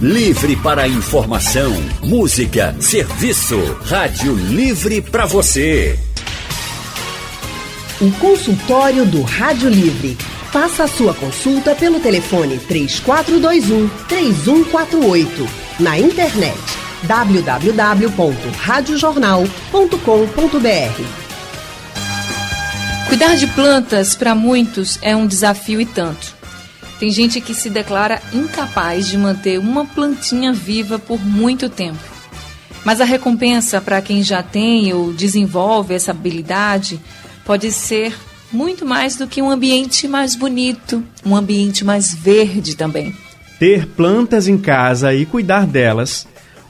Livre para informação, música, serviço. Rádio Livre para você. O consultório do Rádio Livre. Faça a sua consulta pelo telefone 3421 3148. Na internet www.radiojornal.com.br. Cuidar de plantas para muitos é um desafio e tanto. Tem gente que se declara incapaz de manter uma plantinha viva por muito tempo. Mas a recompensa para quem já tem ou desenvolve essa habilidade pode ser muito mais do que um ambiente mais bonito, um ambiente mais verde também. Ter plantas em casa e cuidar delas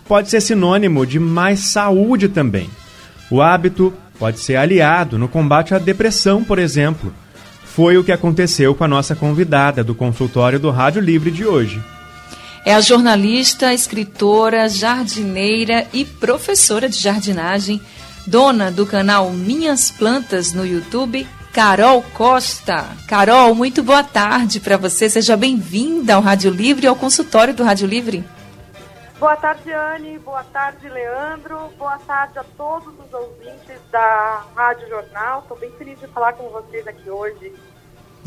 pode ser sinônimo de mais saúde também. O hábito pode ser aliado no combate à depressão, por exemplo foi o que aconteceu com a nossa convidada do consultório do Rádio Livre de hoje. É a jornalista, escritora, jardineira e professora de jardinagem, dona do canal Minhas Plantas no YouTube, Carol Costa. Carol, muito boa tarde para você. Seja bem-vinda ao Rádio Livre e ao consultório do Rádio Livre. Boa tarde, Anne. Boa tarde, Leandro. Boa tarde a todos os ouvintes da Rádio Jornal. Estou bem feliz de falar com vocês aqui hoje.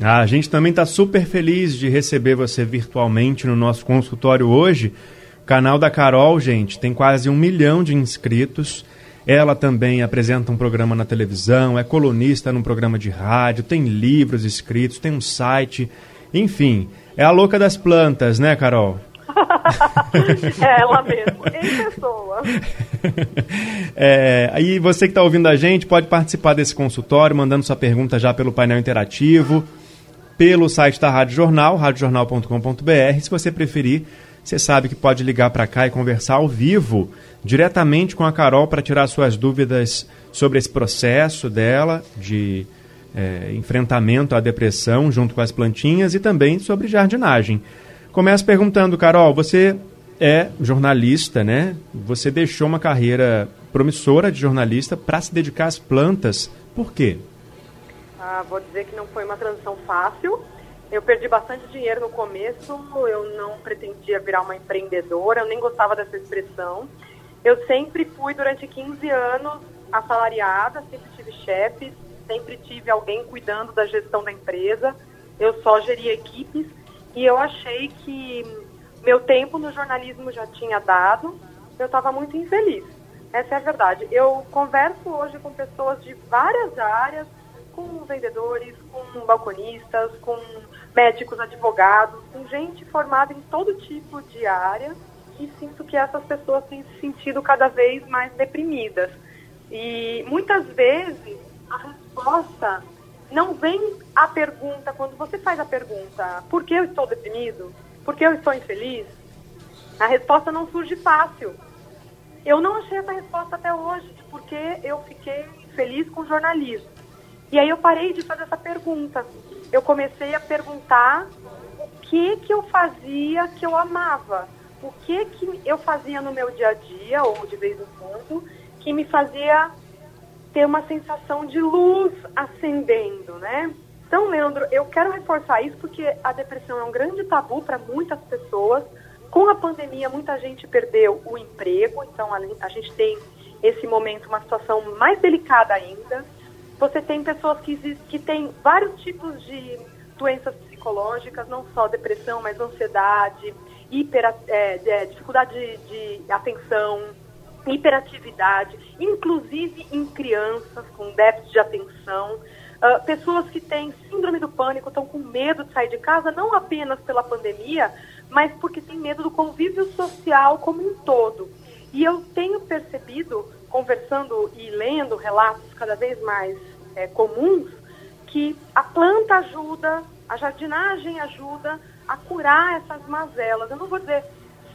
Ah, a gente também está super feliz de receber você virtualmente no nosso consultório hoje. Canal da Carol, gente, tem quase um milhão de inscritos. Ela também apresenta um programa na televisão, é colunista num programa de rádio, tem livros escritos, tem um site. Enfim, é a louca das plantas, né, Carol? é ela mesmo, em pessoa. É, aí você que está ouvindo a gente pode participar desse consultório, mandando sua pergunta já pelo painel interativo, pelo site da Rádio Jornal, radiojornal.com.br. Se você preferir, você sabe que pode ligar para cá e conversar ao vivo, diretamente com a Carol, para tirar suas dúvidas sobre esse processo dela de é, enfrentamento à depressão junto com as plantinhas e também sobre jardinagem. Começo perguntando, Carol, você é jornalista, né? Você deixou uma carreira promissora de jornalista para se dedicar às plantas. Por quê? Ah, vou dizer que não foi uma transição fácil. Eu perdi bastante dinheiro no começo, eu não pretendia virar uma empreendedora, eu nem gostava dessa expressão. Eu sempre fui, durante 15 anos, assalariada, sempre tive chefes, sempre tive alguém cuidando da gestão da empresa. Eu só geria equipes e eu achei que meu tempo no jornalismo já tinha dado, eu estava muito infeliz. Essa é a verdade. Eu converso hoje com pessoas de várias áreas, com vendedores, com balconistas, com médicos, advogados, com gente formada em todo tipo de área e sinto que essas pessoas têm se sentido cada vez mais deprimidas. E muitas vezes a resposta não vem a pergunta, quando você faz a pergunta, por que eu estou deprimido? Por que eu estou infeliz? A resposta não surge fácil. Eu não achei essa resposta até hoje, porque eu fiquei feliz com o jornalismo. E aí eu parei de fazer essa pergunta. Eu comecei a perguntar o que que eu fazia que eu amava. O que que eu fazia no meu dia a dia, ou de vez em quando, que me fazia ter uma sensação de luz acendendo, né? Então, Leandro, eu quero reforçar isso porque a depressão é um grande tabu para muitas pessoas. Com a pandemia, muita gente perdeu o emprego, então a, gente tem esse momento uma situação mais delicada ainda. Você tem pessoas que, que têm vários tipos de doenças psicológicas, não só depressão, mas ansiedade, hiper, é, é, dificuldade de, de atenção, hiperatividade, inclusive em crianças com déficit de atenção. Uh, pessoas que têm síndrome do pânico estão com medo de sair de casa, não apenas pela pandemia, mas porque têm medo do convívio social como um todo. E eu tenho percebido, conversando e lendo relatos cada vez mais é, comuns, que a planta ajuda, a jardinagem ajuda a curar essas mazelas. Eu não vou dizer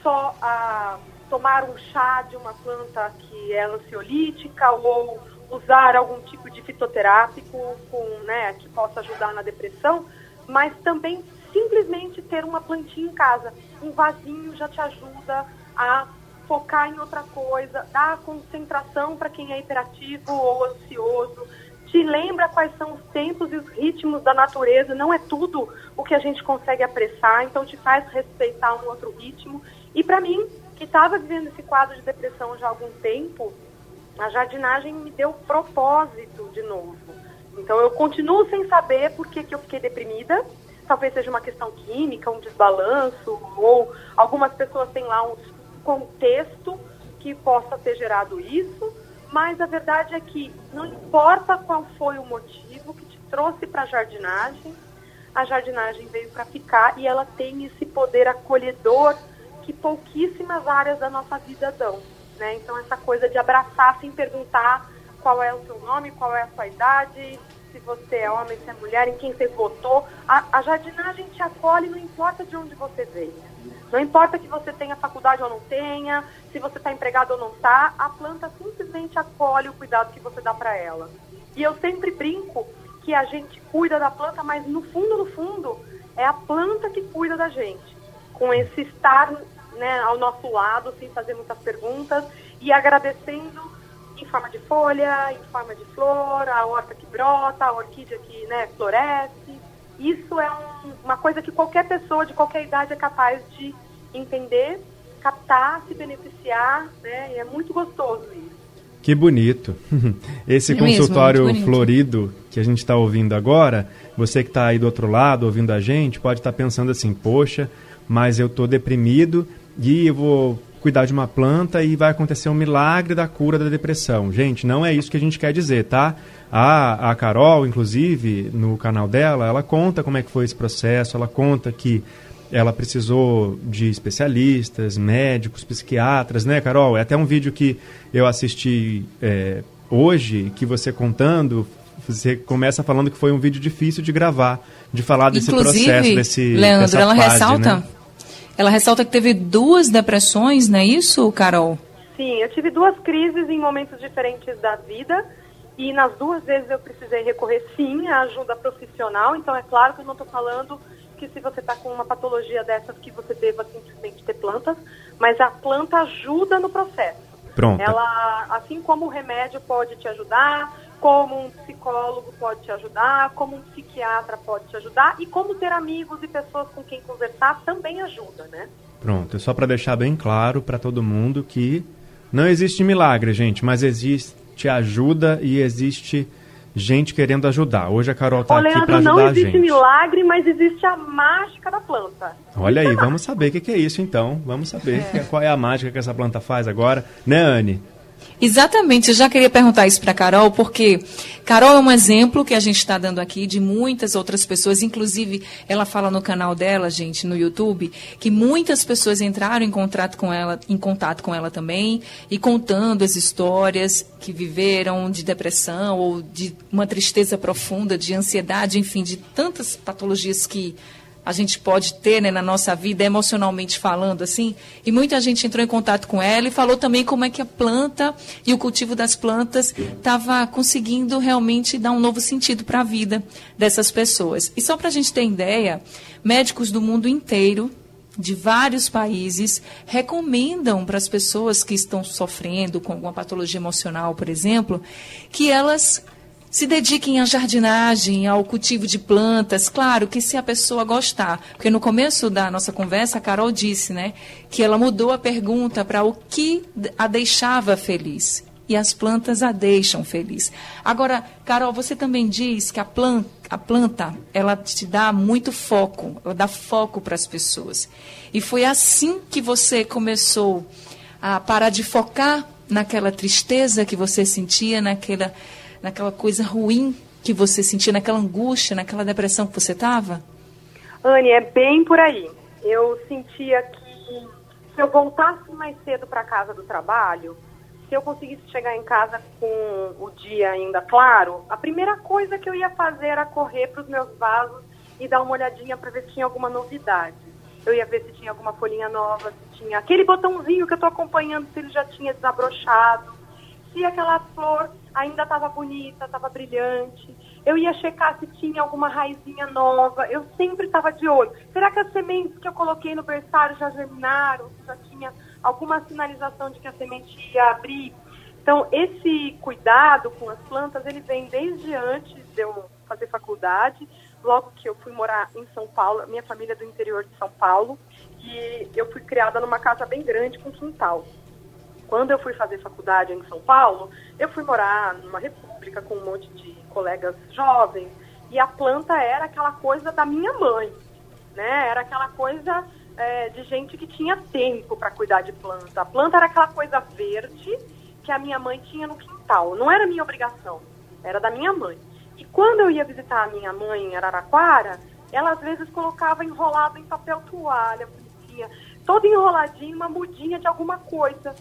só a tomar um chá de uma planta que é ansiolítica ou usar algum tipo de fitoterápico com, né, que possa ajudar na depressão, mas também simplesmente ter uma plantinha em casa. Um vasinho já te ajuda a focar em outra coisa, dar concentração para quem é hiperativo ou ansioso, te lembra quais são os tempos e os ritmos da natureza, não é tudo o que a gente consegue apressar, então te faz respeitar um outro ritmo. E para mim, que estava vivendo esse quadro de depressão já há algum tempo, a jardinagem me deu propósito de novo. Então eu continuo sem saber por que, que eu fiquei deprimida. Talvez seja uma questão química, um desbalanço, ou algumas pessoas têm lá um contexto que possa ter gerado isso, mas a verdade é que não importa qual foi o motivo que te trouxe para a jardinagem, a jardinagem veio para ficar e ela tem esse poder acolhedor que pouquíssimas áreas da nossa vida dão. Né? Então, essa coisa de abraçar sem perguntar qual é o seu nome, qual é a sua idade, se você é homem, se é mulher, em quem você votou. A, a jardinagem te acolhe, não importa de onde você veio. Não importa que você tenha faculdade ou não tenha, se você está empregado ou não está, a planta simplesmente acolhe o cuidado que você dá para ela. E eu sempre brinco que a gente cuida da planta, mas no fundo, no fundo, é a planta que cuida da gente. Com esse estar né, ao nosso lado, sem fazer muitas perguntas e agradecendo em forma de folha, em forma de flor, a horta que brota, a orquídea que né, floresce. Isso é um, uma coisa que qualquer pessoa de qualquer idade é capaz de entender, captar, se beneficiar, né? E é muito gostoso isso. Que bonito. Esse é consultório mesmo, florido que a gente está ouvindo agora, você que está aí do outro lado ouvindo a gente, pode estar tá pensando assim: poxa, mas eu estou deprimido e eu vou cuidar de uma planta e vai acontecer um milagre da cura da depressão. Gente, não é isso que a gente quer dizer, tá? A, a Carol, inclusive, no canal dela, ela conta como é que foi esse processo, ela conta que ela precisou de especialistas, médicos, psiquiatras, né, Carol? É até um vídeo que eu assisti é, hoje, que você contando, você começa falando que foi um vídeo difícil de gravar, de falar desse Inclusive, processo, desse Leandro, ela fase, ressalta né? Ela ressalta que teve duas depressões, não é isso, Carol? Sim, eu tive duas crises em momentos diferentes da vida e nas duas vezes eu precisei recorrer sim à ajuda profissional. Então é claro que eu não estou falando que se você está com uma patologia dessas que você deva simplesmente ter plantas, mas a planta ajuda no processo. Pronto. Ela, assim como o remédio pode te ajudar, como um psicólogo pode te ajudar, como um psiquiatra pode te ajudar e como ter amigos e pessoas com quem conversar também ajuda, né? Pronto, é só para deixar bem claro para todo mundo que não existe milagre, gente, mas existe ajuda e existe gente querendo ajudar. Hoje a Carol está aqui para ajudar a gente. não existe milagre, mas existe a mágica da planta. Olha aí, é vamos saber o que, que, é isso então. Vamos saber é. qual é a mágica que essa planta faz agora, né, Anne? Exatamente, eu já queria perguntar isso para Carol, porque Carol é um exemplo que a gente está dando aqui de muitas outras pessoas, inclusive ela fala no canal dela, gente, no YouTube, que muitas pessoas entraram em contato com ela, em contato com ela também e contando as histórias que viveram de depressão ou de uma tristeza profunda, de ansiedade, enfim, de tantas patologias que a gente pode ter né, na nossa vida, emocionalmente falando, assim. E muita gente entrou em contato com ela e falou também como é que a planta e o cultivo das plantas estava conseguindo realmente dar um novo sentido para a vida dessas pessoas. E só para a gente ter ideia, médicos do mundo inteiro de vários países recomendam para as pessoas que estão sofrendo com alguma patologia emocional, por exemplo, que elas se dediquem à jardinagem, ao cultivo de plantas, claro que se a pessoa gostar. Porque no começo da nossa conversa, a Carol disse, né, que ela mudou a pergunta para o que a deixava feliz. E as plantas a deixam feliz. Agora, Carol, você também diz que a planta, a planta ela te dá muito foco, ela dá foco para as pessoas. E foi assim que você começou a parar de focar naquela tristeza que você sentia, naquela naquela coisa ruim que você sentia, naquela angústia, naquela depressão que você estava? Anne, é bem por aí. Eu sentia que se eu voltasse mais cedo para casa do trabalho, se eu conseguisse chegar em casa com o dia ainda claro, a primeira coisa que eu ia fazer era correr para os meus vasos e dar uma olhadinha para ver se tinha alguma novidade. Eu ia ver se tinha alguma folhinha nova, se tinha aquele botãozinho que eu estou acompanhando, se ele já tinha desabrochado, se aquela flor ainda estava bonita, estava brilhante. Eu ia checar se tinha alguma raizinha nova. Eu sempre estava de olho. Será que as sementes que eu coloquei no berçário já germinaram? Já tinha alguma sinalização de que a semente ia abrir? Então, esse cuidado com as plantas, ele vem desde antes de eu fazer faculdade, logo que eu fui morar em São Paulo, minha família é do interior de São Paulo, e eu fui criada numa casa bem grande com quintal. Quando eu fui fazer faculdade em São Paulo, eu fui morar numa república com um monte de colegas jovens, e a planta era aquela coisa da minha mãe, né? Era aquela coisa é, de gente que tinha tempo para cuidar de planta. A planta era aquela coisa verde que a minha mãe tinha no quintal. Não era minha obrigação, era da minha mãe. E quando eu ia visitar a minha mãe em Araraquara, ela às vezes colocava enrolado em papel toalha, bonitinha, todo enroladinho, uma mudinha de alguma coisa.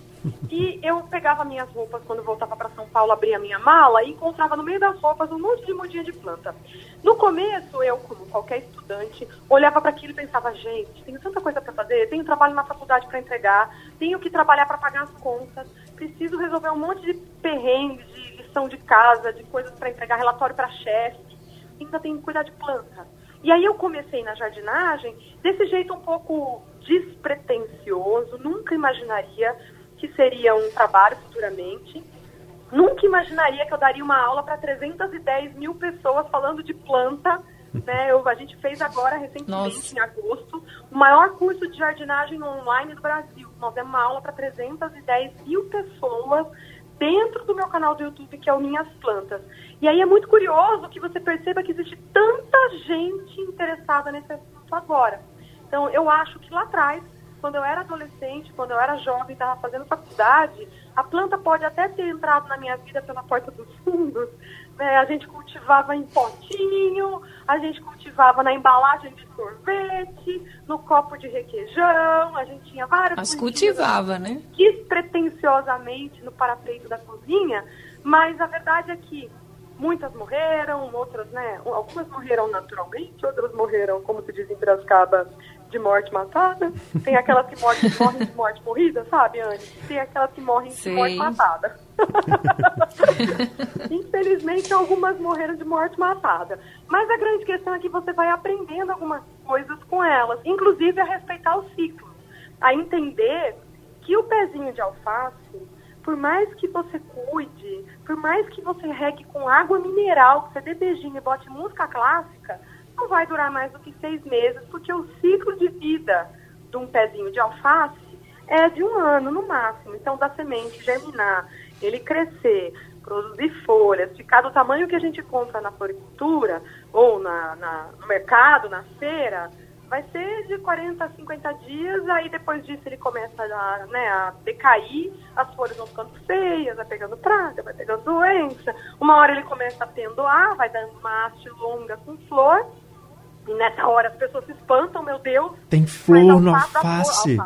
E eu pegava minhas roupas quando voltava para São Paulo, abria minha mala e encontrava no meio das roupas um monte de mudinha de planta. No começo, eu, como qualquer estudante, olhava para aquilo e pensava: gente, tenho tanta coisa para fazer, tenho trabalho na faculdade para entregar, tenho que trabalhar para pagar as contas, preciso resolver um monte de perrengues, de lição de casa, de coisas para entregar, relatório para chefe, ainda tenho que cuidar de planta. E aí eu comecei na jardinagem desse jeito um pouco despretensioso, nunca imaginaria que seria um trabalho futuramente. Nunca imaginaria que eu daria uma aula para 310 mil pessoas falando de planta. Né? Eu, a gente fez agora, recentemente, Nossa. em agosto, o maior curso de jardinagem online do Brasil. Nós demos uma aula para 310 mil pessoas dentro do meu canal do YouTube, que é o Minhas Plantas. E aí é muito curioso que você perceba que existe tanta gente interessada nesse assunto agora. Então, eu acho que lá atrás, quando eu era adolescente, quando eu era jovem, estava fazendo faculdade, a planta pode até ter entrado na minha vida pela porta dos fundos. Né? A gente cultivava em potinho, a gente cultivava na embalagem de sorvete, no copo de requeijão, a gente tinha várias Mas cultivava, né? Despretensiosamente no parapeito da cozinha, mas a verdade é que muitas morreram, outras, né? Algumas morreram naturalmente, outras morreram, como se diz em Piracicaba, de morte matada, tem aquelas que morrem, morrem de morte morrida, sabe, Anne? Tem aquelas que morrem Sim. de morte matada. Infelizmente, algumas morreram de morte matada. Mas a grande questão é que você vai aprendendo algumas coisas com elas, inclusive a respeitar o ciclo, a entender que o pezinho de alface, por mais que você cuide, por mais que você regue com água mineral, que você dê beijinho e bote música clássica, não vai durar mais do que seis meses, porque o ciclo de vida de um pezinho de alface é de um ano no máximo. Então, da semente germinar, ele crescer, produzir folhas, ficar do tamanho que a gente compra na floricultura ou na, na, no mercado, na feira, vai ser de 40 a 50 dias, aí depois disso ele começa a, né, a decair, as folhas vão ficando feias, vai pegando praga, vai pegando doença. Uma hora ele começa a pendoar, vai dando uma haste longa com flor, e nessa hora as pessoas se espantam, meu Deus. Tem flor no alface.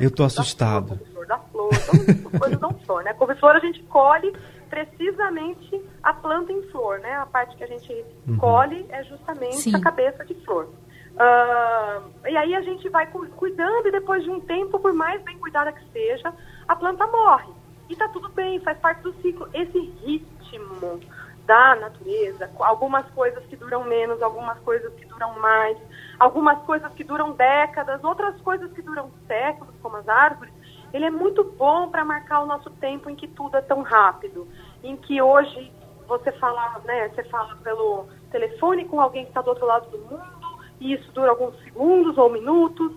Eu tô assustado. Flor da flor, então, coisas dão flor, né? Couve-flor a gente colhe precisamente a planta em flor, né? A parte que a gente uhum. colhe é justamente Sim. a cabeça de flor. Uh, e aí a gente vai cuidando e depois de um tempo, por mais bem cuidada que seja, a planta morre. E tá tudo bem, faz parte do ciclo. Esse ritmo da natureza, algumas coisas que duram menos, algumas coisas que duram mais, algumas coisas que duram décadas, outras coisas que duram séculos, como as árvores, ele é muito bom para marcar o nosso tempo em que tudo é tão rápido, em que hoje você fala, né, você fala pelo telefone com alguém que está do outro lado do mundo, e isso dura alguns segundos ou minutos,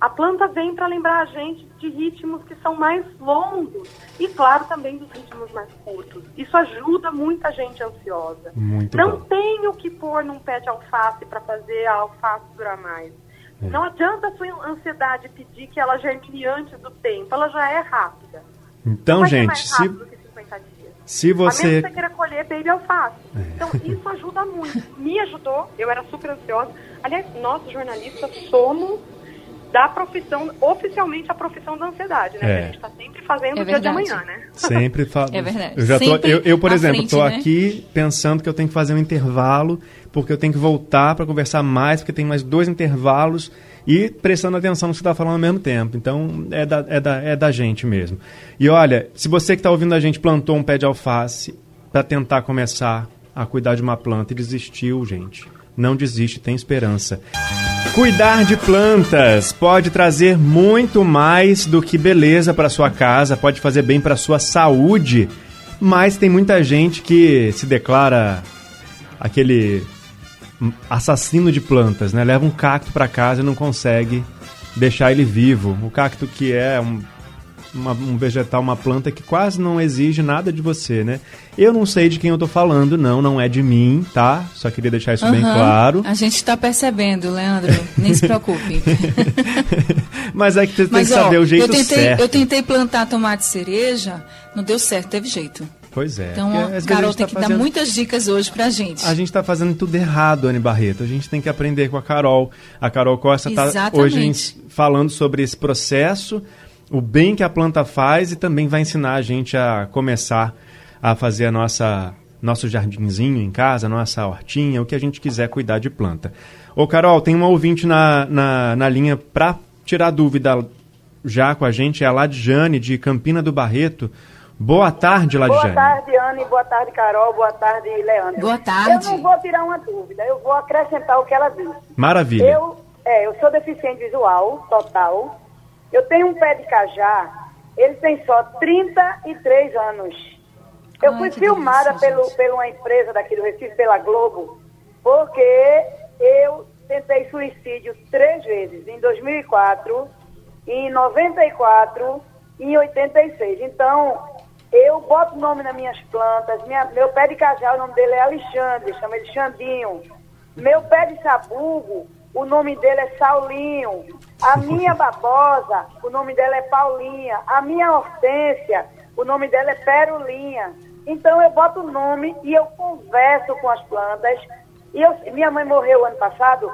a planta vem para lembrar a gente de ritmos que são mais longos e, claro, também dos ritmos mais curtos. Isso ajuda muita gente ansiosa. Muito Não bom. tem o que pôr num pé de alface para fazer a alface durar mais. É. Não adianta a sua ansiedade pedir que ela germine antes do tempo, ela já é rápida. Então, gente, se, se você... A menos que você queira colher baby alface. É. Então, isso ajuda muito. Me ajudou, eu era super ansiosa. Aliás, nós jornalistas somos da profissão, oficialmente a profissão da ansiedade, né? É. A gente está sempre fazendo é o dia de amanhã, né? Sempre falo. É verdade. Eu, já tô, eu, eu, por exemplo, estou né? aqui pensando que eu tenho que fazer um intervalo, porque eu tenho que voltar para conversar mais, porque tem mais dois intervalos e prestando atenção no que você está falando ao mesmo tempo. Então, é da, é, da, é da gente mesmo. E olha, se você que está ouvindo a gente plantou um pé de alface para tentar começar a cuidar de uma planta e desistiu, gente, não desiste, tem esperança. Cuidar de plantas pode trazer muito mais do que beleza para sua casa, pode fazer bem para sua saúde, mas tem muita gente que se declara aquele assassino de plantas, né? Leva um cacto para casa e não consegue deixar ele vivo. O cacto que é um uma, um vegetal, uma planta que quase não exige nada de você, né? Eu não sei de quem eu tô falando, não, não é de mim, tá? Só queria deixar isso uhum. bem claro. A gente tá percebendo, Leandro, nem se preocupe. Mas é que você tem que saber ó, o jeito eu tentei, certo. Eu tentei plantar tomate cereja, não deu certo, teve jeito. Pois é. Então, a Carol tem tá que fazendo... dar muitas dicas hoje pra gente. A gente tá fazendo tudo errado, Anne Barreto. A gente tem que aprender com a Carol. A Carol Costa tá hoje falando sobre esse processo o bem que a planta faz e também vai ensinar a gente a começar a fazer a nossa nosso jardinzinho em casa, nossa hortinha, o que a gente quiser cuidar de planta. Ô Carol, tem uma ouvinte na, na, na linha para tirar dúvida já com a gente, é a Ladjane de Campina do Barreto. Boa tarde, Ladjane. Boa tarde, Anne. Boa tarde, Carol. Boa tarde, Leandro. Boa tarde. Eu não vou tirar uma dúvida, eu vou acrescentar o que ela disse. Maravilha. Eu, é, eu sou deficiente visual, total. Eu tenho um pé de cajá, ele tem só 33 anos. Eu Ai, fui filmada delícia, pelo, pela uma empresa daqui do Recife, pela Globo, porque eu tentei suicídio três vezes, em 2004, em 94 e em 86. Então, eu boto nome nas minhas plantas, minha, meu pé de cajá, o nome dele é Alexandre, chama ele Xandinho. Meu pé de sabugo, o nome dele é Saulinho. A minha babosa, o nome dela é Paulinha. A minha hortência, o nome dela é Perulinha. Então eu boto o nome e eu converso com as plantas. E eu, minha mãe morreu ano passado.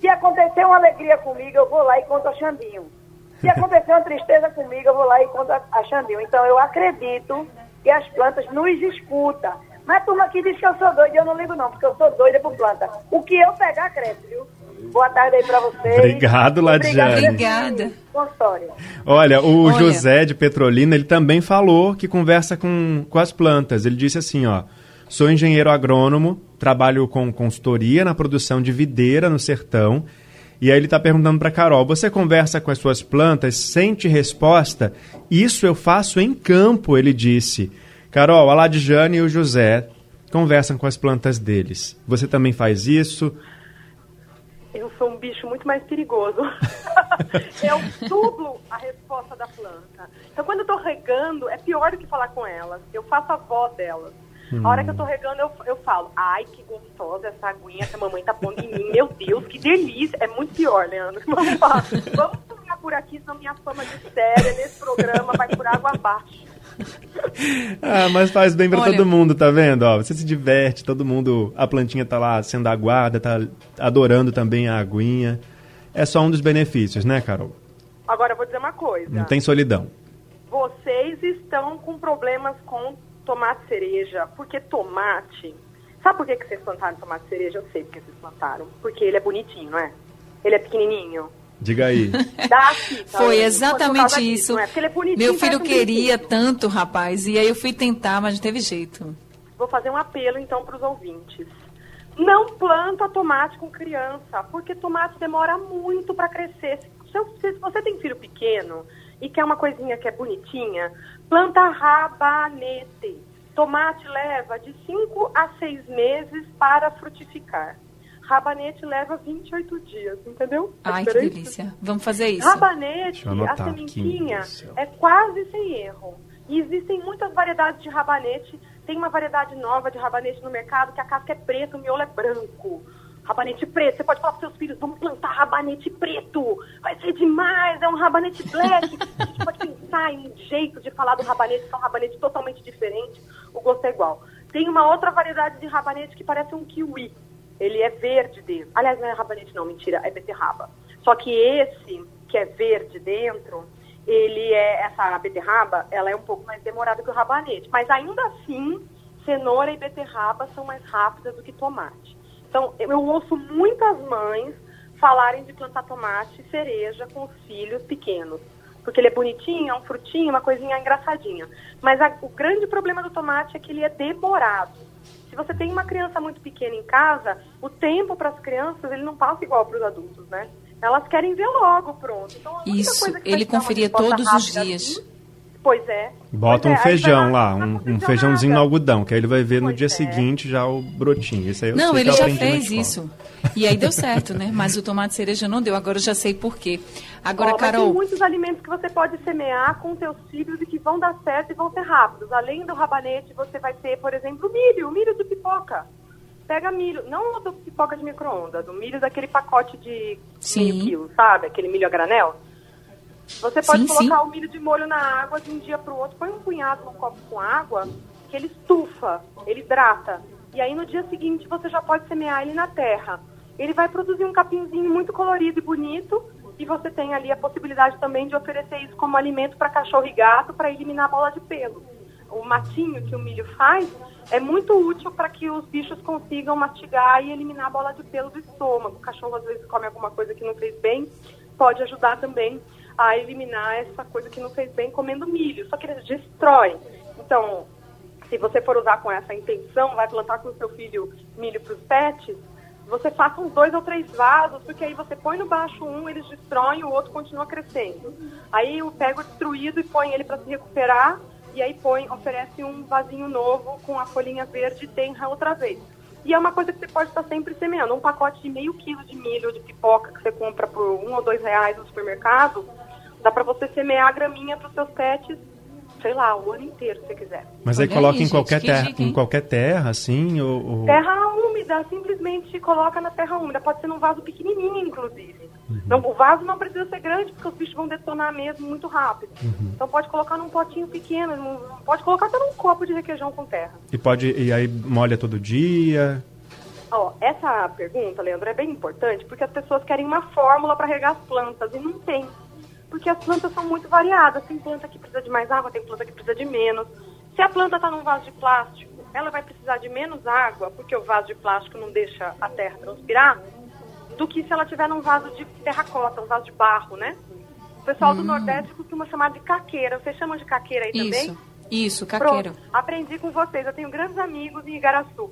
Se acontecer uma alegria comigo, eu vou lá e conto a Xandinho. Se acontecer uma tristeza comigo, eu vou lá e conto a Xandinho. Então eu acredito que as plantas nos escutam. Mas a turma aqui diz que eu sou doida, eu não ligo não, porque eu sou doida por planta. O que eu pegar, cresce, viu? Boa tarde aí para vocês. Obrigado, Ladiane. Obrigada. Olha, o Olha. José de Petrolina, ele também falou que conversa com, com as plantas. Ele disse assim, ó, sou engenheiro agrônomo, trabalho com consultoria na produção de videira no sertão. E aí ele está perguntando para Carol, você conversa com as suas plantas, sente resposta? Isso eu faço em campo, ele disse. Carol, a Ladjane e o José conversam com as plantas deles. Você também faz isso? Eu sou um bicho muito mais perigoso. eu tudo a resposta da planta. Então, quando eu estou regando, é pior do que falar com elas. Eu faço a voz delas. Hum. A hora que eu estou regando, eu, eu falo, ai, que gostosa essa aguinha que a mamãe tá pondo em mim. Meu Deus, que delícia. É muito pior, Leandro. Vamos, vamos terminar por aqui, senão minha fama de séria nesse programa vai por água abaixo. ah, mas faz bem para todo mundo, tá vendo? Ó, você se diverte, todo mundo, a plantinha tá lá sendo aguada, tá adorando também a aguinha. É só um dos benefícios, né, Carol? Agora eu vou dizer uma coisa. Não tem solidão. Vocês estão com problemas com tomate cereja, porque tomate. Sabe por que, que vocês plantaram tomate cereja? Eu sei porque vocês plantaram. Porque ele é bonitinho, não é? Ele é pequenininho. Diga aí. Foi exatamente isso. é? é Meu filho queria tanto, rapaz, e aí eu fui tentar, mas não teve jeito. Vou fazer um apelo então para os ouvintes. Não planta tomate com criança, porque tomate demora muito para crescer. Se, se você tem filho pequeno e quer uma coisinha que é bonitinha, planta rabanete. Tomate leva de 5 a 6 meses para frutificar. Rabanete leva 28 dias, entendeu? Ai, que delícia. Vamos fazer isso. Rabanete, a sementinha, é quase sem erro. E existem muitas variedades de rabanete. Tem uma variedade nova de rabanete no mercado que a casca é preta, o miolo é branco. Rabanete preto. Você pode falar para seus filhos, vamos plantar rabanete preto. Vai ser demais, é um rabanete black. a gente pode pensar em um jeito de falar do rabanete, que é um rabanete totalmente diferente. O gosto é igual. Tem uma outra variedade de rabanete que parece um kiwi ele é verde dentro. Aliás, não é rabanete não, mentira, é beterraba. Só que esse, que é verde dentro, ele é, essa beterraba, ela é um pouco mais demorada que o rabanete. Mas ainda assim, cenoura e beterraba são mais rápidas do que tomate. Então, eu ouço muitas mães falarem de plantar tomate e cereja com os filhos pequenos. Porque ele é bonitinho, é um frutinho, uma coisinha engraçadinha. Mas a, o grande problema do tomate é que ele é demorado. Se você tem uma criança muito pequena em casa, o tempo para as crianças ele não passa igual para os adultos, né? Elas querem ver logo, pronto. Então, Isso, ele conferia todos os dias. Assim, pois é. Bota pois um é, feijão lá, um, um feijãozinho no algodão, que aí ele vai ver no Pois dia é. seguinte já o brotinho. Isso aí eu Não, sei ele que eu já fez isso. E aí deu certo, né? Mas o tomate cereja não deu. Agora eu já sei por quê. Agora, Ó, mas tem Carol, muitos alimentos que você pode semear com seus filhos e que vão dar certo e vão ser rápidos. Além do rabanete, você vai ter, por exemplo, o milho, o milho de pipoca. Pega milho, não o do pipoca de micro-ondas, o milho daquele pacote de Sim. meio quilo, sabe? Aquele milho a granel. Você pode Sim, colocar sim. o milho de molho na água de um dia para o outro, põe um punhado num copo com água, que ele estufa, ele hidrata. E aí no dia seguinte você já pode semear ele na terra. Ele vai produzir um capinzinho muito colorido e bonito, e você tem ali a possibilidade também de oferecer isso como alimento para cachorro e gato para eliminar a bola de pelo. O matinho que o milho faz é muito útil para que os bichos consigam mastigar e eliminar a bola de pelo do estômago. O cachorro às vezes come alguma coisa que não fez bem, pode ajudar também a eliminar essa coisa que não fez bem comendo milho. Só que eles destroem. Então, se você for usar com essa intenção, vai plantar com o seu filho milho para os pets, você faça uns dois ou três vasos, porque aí você põe no baixo um, eles destroem, o outro continua crescendo. Aí eu pego destruído e põe ele para se recuperar, e aí põe, oferece um vasinho novo com a folhinha verde e tenra outra vez. E é uma coisa que você pode estar sempre semeando. Um pacote de meio quilo de milho de pipoca que você compra por um ou dois reais no supermercado, dá para você semear a graminha para os seus pets, sei lá, o ano inteiro, se você quiser. Mas aí Olha coloca aí, em gente, qualquer que terra, dica, em qualquer terra, assim, ou, ou- Terra úmida, simplesmente coloca na terra úmida. Pode ser num vaso pequenininho, inclusive. Não, o vaso não precisa ser grande, porque os bichos vão detonar mesmo muito rápido. Então pode colocar num potinho pequeno, num- pode colocar até num copo de requeijão com terra. e pode e aí molha todo dia. Ó, essa pergunta, Leandro, é bem importante, porque as pessoas querem uma fórmula para regar as plantas, e não tem. Porque as plantas são muito variadas. Tem planta que precisa de mais água, tem planta que precisa de menos. Se a planta está num vaso de plástico, ela vai precisar de menos água, porque o vaso de plástico não deixa a terra transpirar, do que se ela tiver num vaso de terracota, um vaso de barro, né? O pessoal do Nordeste costuma chamar de caqueira. Vocês chamam de caqueira aí também? isso. Isso, caqueiro. Pronto, aprendi com vocês. Eu tenho grandes amigos em Igaraçu.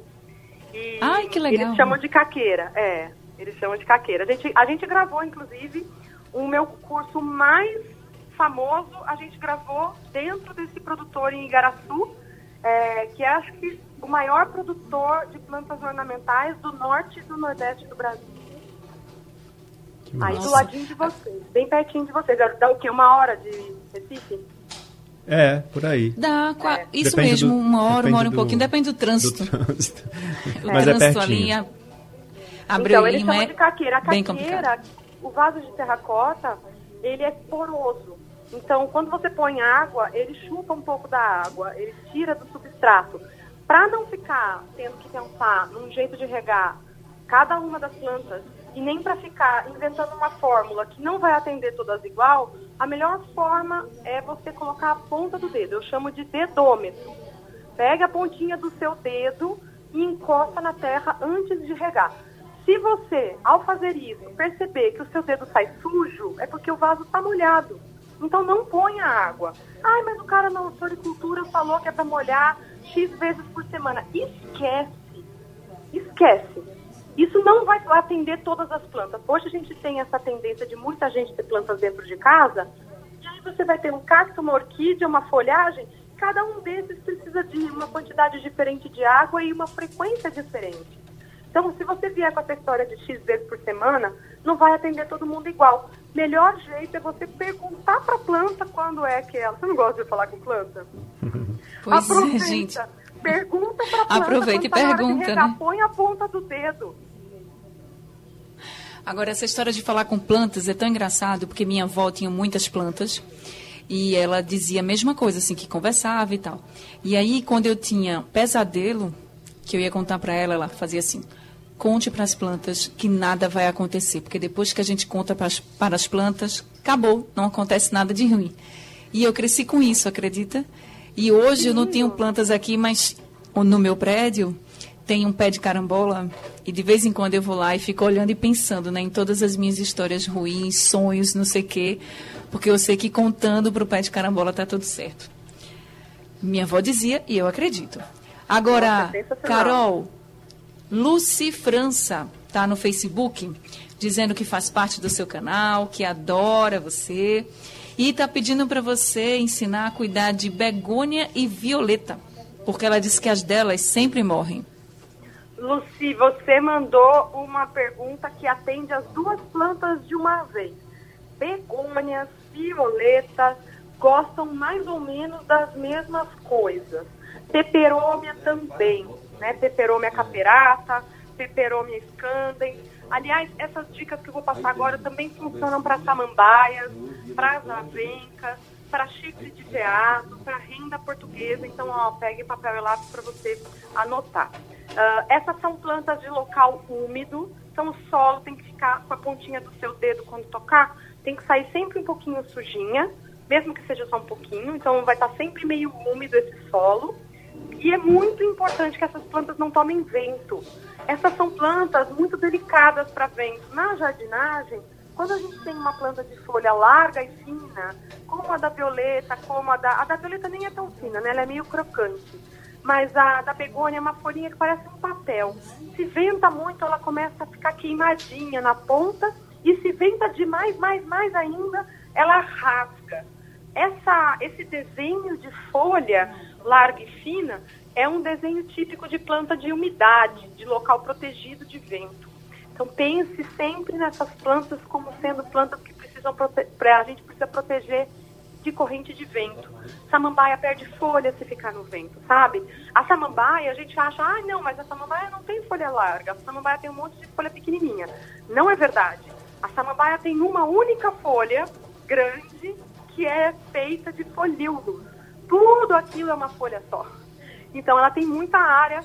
E Ai, que legal. Eles chamam de caqueira, é. Eles chamam de caqueira. A gente, a gente gravou, inclusive, o meu curso mais famoso, a gente gravou dentro desse produtor em Igaraçu, é, que é, acho que, o maior produtor de plantas ornamentais do norte e do nordeste do Brasil. Aí do ladinho de vocês, bem pertinho de vocês. Dá o quê? Uma hora de Recife? É, por aí. Dá, qua- É. isso Depende mesmo, do- uma hora, uma hora e um pouquinho, depende do trânsito. Do trânsito. O Mas é trânsito ali, pertinho. então, a, Abreu eles chamam é de caqueira. A caqueira. O vaso de terracota, ele é poroso. Então, quando você põe água, ele chupa um pouco da água, ele tira do substrato. Para não ficar tendo que pensar num jeito de regar cada uma das plantas e nem para ficar inventando uma fórmula que não vai atender todas igual, a melhor forma é você colocar a ponta do dedo. Eu chamo de dedômetro. Pega a pontinha do seu dedo e encosta na terra antes de regar. Se você, ao fazer isso, perceber que o seu dedo sai sujo, é porque o vaso está molhado. Então não ponha água. Ai, mas o cara na floricultura falou que é para molhar X vezes por semana. Esquece. Esquece. Isso não vai atender todas as plantas. Hoje a gente tem essa tendência de muita gente ter plantas dentro de casa. E aí você vai ter um cacto, uma orquídea, uma folhagem. Cada um desses precisa de uma quantidade diferente de água e uma frequência diferente. Então, se você vier com essa história de X vezes por semana, não vai atender todo mundo igual. Melhor jeito é você perguntar para a planta quando é que ela. Você não gosta de falar com planta? Pois é, Aproveita. gente. Pergunta pra planta. Aproveita e tá pergunta, regar, né? Põe a ponta do dedo. Agora, essa história de falar com plantas é tão engraçado, porque minha avó tinha muitas plantas e ela dizia a mesma coisa, assim, que conversava e tal. E aí, quando eu tinha pesadelo, que eu ia contar para ela, ela fazia assim: conte para as plantas que nada vai acontecer, porque depois que a gente conta pras- para as plantas, acabou, não acontece nada de ruim. E eu cresci com isso, acredita? E hoje eu não tenho plantas aqui, mas no meu prédio tem um pé de carambola e de vez em quando eu vou lá e fico olhando e pensando né, em todas as minhas histórias ruins, sonhos, não sei o quê, porque eu sei que contando para o pé de carambola tá tudo certo. Minha avó dizia e eu acredito. Agora, Carol, Lucy França está no Facebook dizendo que faz parte do seu canal, que adora você e está pedindo para você ensinar a cuidar de begônia e violeta, porque ela disse que as delas sempre morrem. Lucy, você mandou uma pergunta que atende as duas plantas de uma vez. Begônias, violetas, gostam mais ou menos das mesmas coisas. Peperômia também, né? Peperômia caperata, peperômia scandens. Aliás, essas dicas que eu vou passar agora também funcionam para samambaias, para avencas, para chifre de veado, para renda portuguesa. Então, ó, pegue papel e lápis para você anotar. Uh, essas são plantas de local úmido, então o solo tem que ficar com a pontinha do seu dedo quando tocar, tem que sair sempre um pouquinho sujinha, mesmo que seja só um pouquinho, então vai estar sempre meio úmido esse solo. E é muito importante que essas plantas não tomem vento. Essas são plantas muito delicadas para vento. Na jardinagem, quando a gente tem uma planta de folha larga e fina, como a da violeta, como a da. A da violeta nem é tão fina, né? Ela é meio crocante. Mas a da begônia é uma folhinha que parece um papel. Se venta muito, ela começa a ficar queimadinha na ponta. E se venta demais, mais, mais ainda, ela rasga. Essa, esse desenho de folha larga e fina é um desenho típico de planta de umidade, de local protegido de vento. Então pense sempre nessas plantas como sendo plantas que precisam a gente precisa proteger de corrente de vento. Samambaia perde folha se ficar no vento, sabe? A samambaia, a gente acha, ah, não, mas a samambaia não tem folha larga, a samambaia tem um monte de folha pequenininha. Não é verdade. A samambaia tem uma única folha grande que é feita de folíolos. Tudo aquilo é uma folha só. Então ela tem muita área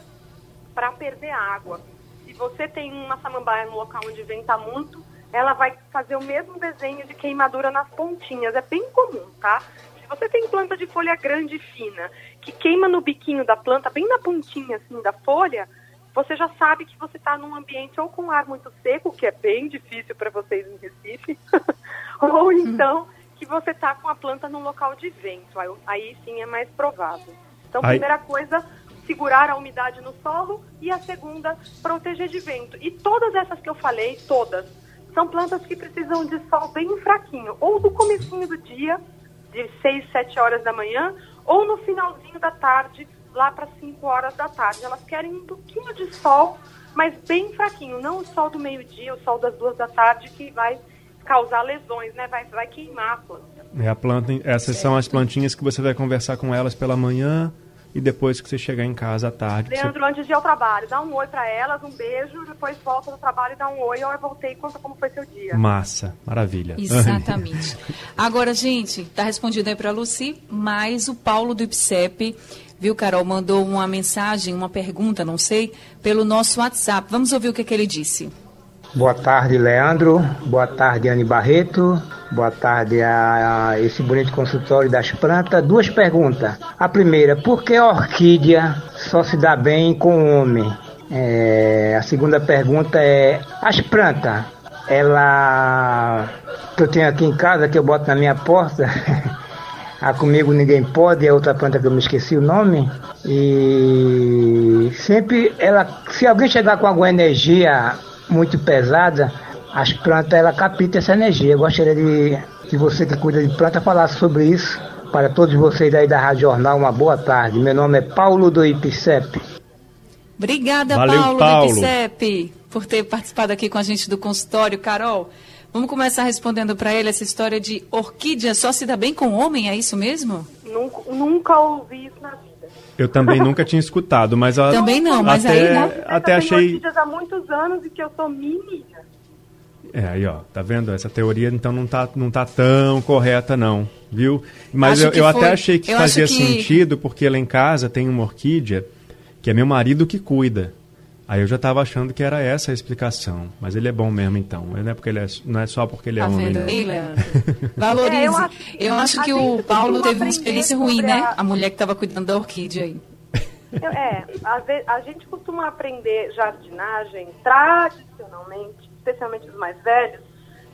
para perder água. Se você tem uma samambaia no local onde venta muito, ela vai fazer o mesmo desenho de queimadura nas pontinhas. É bem comum, tá? Se você tem planta de folha grande e fina, que queima no biquinho da planta, bem na pontinha assim da folha, você já sabe que você está num ambiente ou com ar muito seco, que é bem difícil para vocês em Recife, ou então que você está com a planta num local de vento. Aí, aí sim é mais provável. Então, Ai. primeira coisa, segurar a umidade no solo e a segunda, proteger de vento. E todas essas que eu falei, todas, são plantas que precisam de sol bem fraquinho, ou do comecinho do dia, de 6, 7 horas da manhã, ou no finalzinho da tarde, lá para 5 horas da tarde. Elas querem um pouquinho de sol, mas bem fraquinho, não o sol do meio-dia, o sol das duas da tarde que vai causar lesões, né? Vai, vai queimar a planta. É a planta, essas são as plantinhas que você vai conversar com elas pela manhã e depois que você chegar em casa à tarde. Leandro, você... antes de ir ao trabalho, dá um oi para elas, um beijo, depois volta do trabalho e dá um oi, eu voltei e conta como foi seu dia. Massa, maravilha. Exatamente. Agora, gente, tá respondido aí para Luci, mas o Paulo do IPSEP, viu, Carol, mandou uma mensagem, uma pergunta, não sei, pelo nosso WhatsApp. Vamos ouvir o que, que ele disse. Boa tarde, Leandro. Boa tarde, Anne Barreto. Boa tarde a, a, esse bonito consultório das plantas. Duas perguntas. A primeira, por que a orquídea só se dá bem com o homem? É, a segunda pergunta é, as plantas, ela que eu tenho aqui em casa, que eu boto na minha porta, a comigo ninguém pode, é outra planta que eu me esqueci o nome. E sempre ela, se alguém chegar com alguma energia muito pesada, as plantas ela captam essa energia. Eu gostaria de que você que cuida de planta falasse sobre isso. Para todos vocês aí da Rádio Jornal, uma boa tarde. Meu nome é Paulo do IPCEP. Obrigada, Valeu, Paulo, Paulo do IPCEP, por ter participado aqui com a gente do consultório. Carol, vamos começar respondendo para ele essa história de orquídea só se dá bem com homem, é isso mesmo? Nunca, nunca ouvi isso na vida. Eu também nunca tinha escutado, mas a, também não, mas até, aí não. até achei há muitos anos e que eu sou menina. É, aí ó, tá vendo? Essa teoria então não tá, não tá tão correta não, viu? Mas eu, eu até achei que eu fazia que... sentido porque lá em casa tem uma orquídea que é meu marido que cuida. Aí eu já estava achando que era essa a explicação. Mas ele é bom mesmo, então. Não é, porque ele é, não é só porque ele é tá homem. Vendo? Valorize. É, eu acho, eu acho que o Paulo teve uma experiência ruim, né? A... a mulher que estava cuidando da orquídea aí. É, a, a gente costuma aprender jardinagem tradicionalmente, especialmente os mais velhos,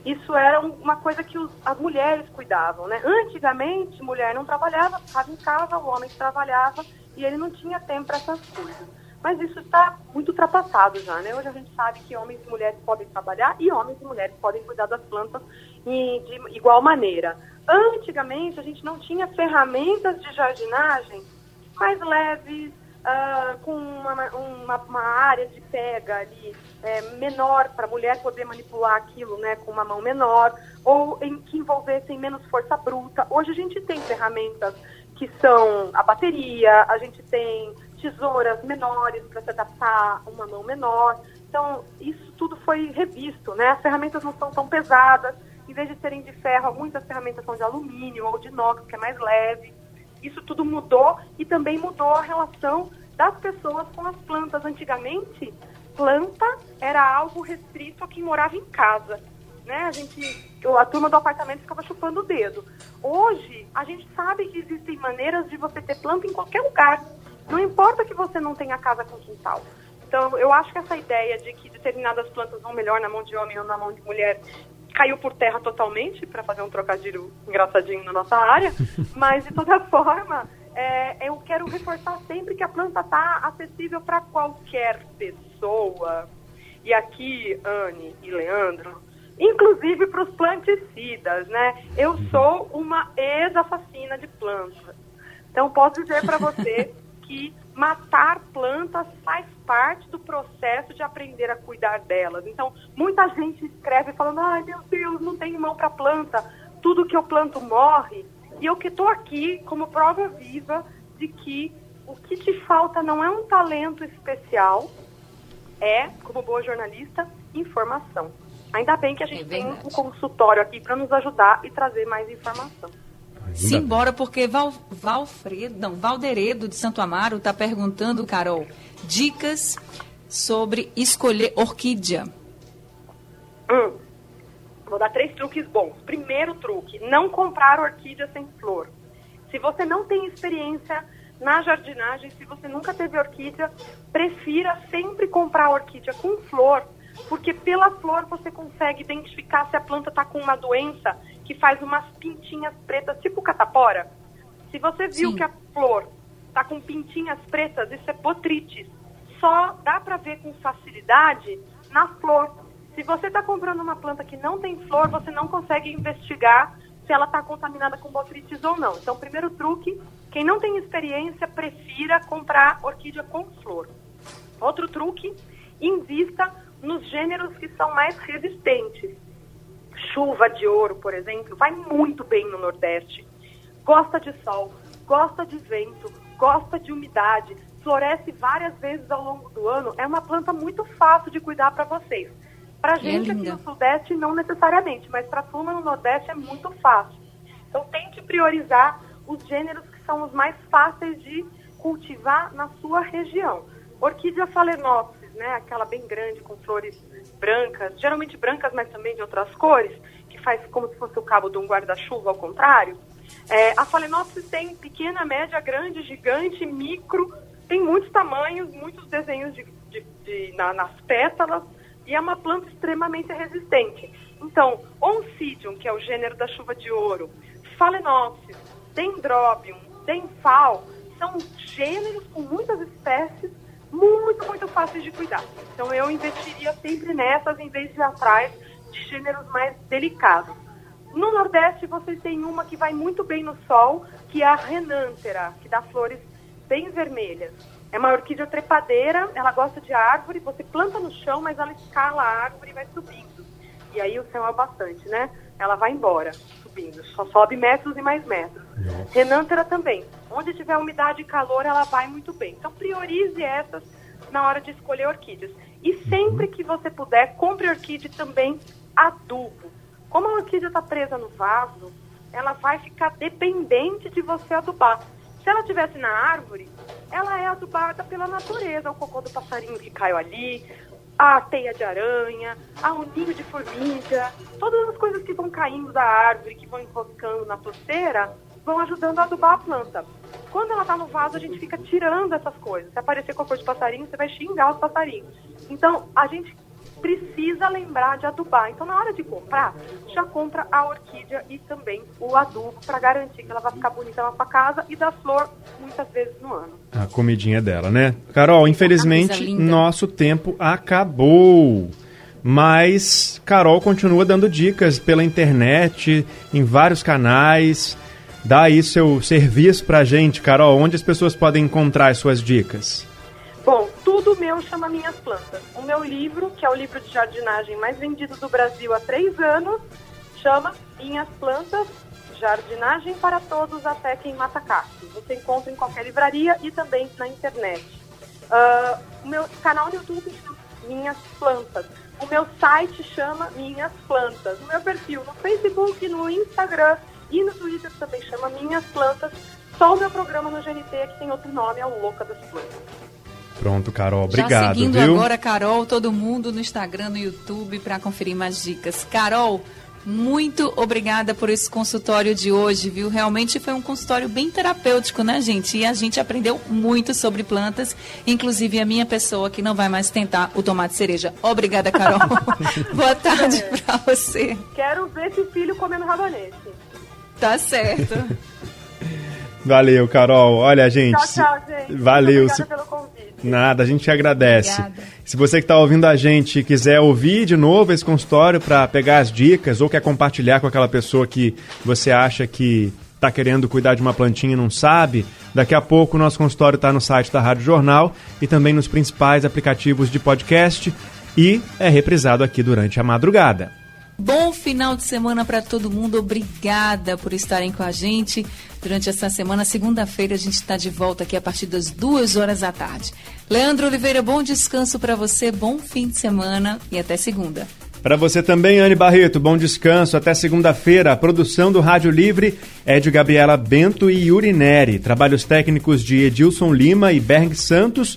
isso era uma coisa que os, as mulheres cuidavam, né? Antigamente, mulher não trabalhava, ficava em casa, o homem que trabalhava, e ele não tinha tempo para essas coisas. Mas isso está muito ultrapassado já, né? Hoje a gente sabe que homens e mulheres podem trabalhar e homens e mulheres podem cuidar das plantas de igual maneira. Antigamente a gente não tinha ferramentas de jardinagem mais leves, uh, com uma, uma, uma, área de pega ali é, menor para a mulher poder manipular aquilo né, com uma mão menor, ou em que envolvessem menos força bruta. Hoje a gente tem ferramentas que são a bateria, a gente tem tesouras menores para se adaptar a uma mão menor. Então, isso tudo foi revisto, né? As ferramentas não são tão pesadas. Em vez de serem de ferro, muitas ferramentas são de alumínio ou de inox, que é mais leve. Isso tudo mudou e também mudou a relação das pessoas com as plantas. Antigamente, planta era algo restrito a quem morava em casa. Né? A gente, a turma do apartamento ficava chupando o dedo. Hoje, a gente sabe que existem maneiras de você ter planta em qualquer lugar. Não importa que você não tenha casa com quintal. Então, eu acho que essa ideia de que determinadas plantas vão melhor na mão de homem ou na mão de mulher caiu por terra totalmente, para fazer um trocadilho engraçadinho na nossa área. Mas, de toda forma, é, eu quero reforçar sempre que a planta está acessível para qualquer pessoa. E aqui, Anne e Leandro, inclusive para os planticidas, né? Eu sou uma ex-assassina de plantas. Então, posso dizer para você que matar plantas faz parte do processo de aprender a cuidar delas. Então, muita gente escreve falando: ai meu Deus, não tenho mão para planta, tudo que eu planto morre. E eu que estou aqui como prova viva de que o que te falta não é um talento especial, é, como boa jornalista, informação. Ainda bem que a gente é tem um consultório aqui para nos ajudar e trazer mais informação. Simbora, porque Val, Valfredo, não, Valderedo de Santo Amaro está perguntando, Carol, dicas sobre escolher orquídea. Hum, vou dar três truques bons. Primeiro truque, não comprar orquídea sem flor. Se você não tem experiência na jardinagem, se você nunca teve orquídea, prefira sempre comprar orquídea com flor, porque pela flor você consegue identificar se a planta está com uma doença que faz umas pintinhas pretas, tipo catapora. Se você viu Sim. que a flor está com pintinhas pretas, isso é botrites. Só dá para ver com facilidade na flor. Se você está comprando uma planta que não tem flor, você não consegue investigar se ela está contaminada com botrites ou não. Então, primeiro truque, quem não tem experiência, prefira comprar orquídea com flor. Outro truque, invista nos gêneros que são mais resistentes chuva de ouro, por exemplo, vai muito bem no Nordeste. Gosta de sol, gosta de vento, gosta de umidade, floresce várias vezes ao longo do ano. É uma planta muito fácil de cuidar para vocês. Para a gente aqui no Sudeste, não necessariamente, mas para a turma no Nordeste é muito fácil. Então, tente priorizar os gêneros que são os mais fáceis de cultivar na sua região. Orquídea phalaenopsis, né, aquela bem grande com flores brancas, geralmente brancas, mas também de outras cores, que faz como se fosse o cabo de um guarda-chuva ao contrário. É, a Phalaenopsis tem pequena, média, grande, gigante, micro, tem muitos tamanhos, muitos desenhos de, de, de, na, nas pétalas e é uma planta extremamente resistente. Então, Oncidium, que é o gênero da chuva de ouro, Phalaenopsis, Dendrobium, Denfal, são gêneros com muitas espécies muito, muito fáceis de cuidar. Então eu investiria sempre nessas em vez de ir atrás de gêneros mais delicados. No Nordeste vocês têm uma que vai muito bem no sol, que é a Renântera, que dá flores bem vermelhas. É uma orquídea trepadeira, ela gosta de árvore, você planta no chão, mas ela escala a árvore e vai subindo. E aí o céu é bastante, né? Ela vai embora, subindo, só sobe metros e mais metros. Renântera também. Onde tiver umidade e calor, ela vai muito bem. Então, priorize essas na hora de escolher orquídeas. E sempre que você puder, compre orquídea também adubo. Como a orquídea está presa no vaso, ela vai ficar dependente de você adubar. Se ela estivesse na árvore, ela é adubada pela natureza. O cocô do passarinho que caiu ali, a teia de aranha, a ninho de formiga, todas as coisas que vão caindo da árvore, que vão enroscando na toceira, vão ajudando a adubar a planta. Quando ela está no vaso, a gente fica tirando essas coisas. Se aparecer cocô de passarinho, você vai xingar os passarinhos. Então, a gente precisa lembrar de adubar. Então, na hora de comprar, já compra a orquídea e também o adubo para garantir que ela vai ficar bonita na sua casa e dar flor muitas vezes no ano. A comidinha dela, né? Carol, infelizmente, nosso tempo acabou. Mas Carol continua dando dicas pela internet, em vários canais. Dá aí seu serviço pra gente, Carol, onde as pessoas podem encontrar as suas dicas. Bom, tudo meu chama Minhas Plantas. O meu livro, que é o livro de jardinagem mais vendido do Brasil há três anos, chama Minhas Plantas, Jardinagem para Todos até quem mata cactos. Você encontra em qualquer livraria e também na internet. Uh, o meu canal no YouTube chama Minhas Plantas. O meu site chama Minhas Plantas. O meu perfil no Facebook, no Instagram e no Twitter também chama Minhas Plantas. Só o meu programa no GNT que tem outro nome, é o Louca das Plantas. Pronto, Carol, obrigado. Já seguindo viu? agora, Carol, todo mundo no Instagram, no YouTube, para conferir mais dicas. Carol, muito obrigada por esse consultório de hoje, viu? Realmente foi um consultório bem terapêutico, né, gente? E a gente aprendeu muito sobre plantas, inclusive a minha pessoa que não vai mais tentar o tomate cereja. Obrigada, Carol. Boa tarde é. para você. Quero ver esse filho comendo rabanete. Tá certo. Valeu, Carol. Olha, gente. Tchau, tchau, gente. Valeu. Obrigada pelo convite. Nada, a gente agradece. Obrigada. Se você que está ouvindo a gente quiser ouvir de novo esse consultório para pegar as dicas ou quer compartilhar com aquela pessoa que você acha que está querendo cuidar de uma plantinha e não sabe, daqui a pouco o nosso consultório está no site da Rádio Jornal e também nos principais aplicativos de podcast e é reprisado aqui durante a madrugada. Bom final de semana para todo mundo. Obrigada por estarem com a gente durante essa semana. Segunda-feira a gente está de volta aqui a partir das duas horas da tarde. Leandro Oliveira, bom descanso para você, bom fim de semana e até segunda. Para você também, Anne Barreto, bom descanso. Até segunda-feira. A produção do Rádio Livre é de Gabriela Bento e Yuri Neri. Trabalhos técnicos de Edilson Lima e Berg Santos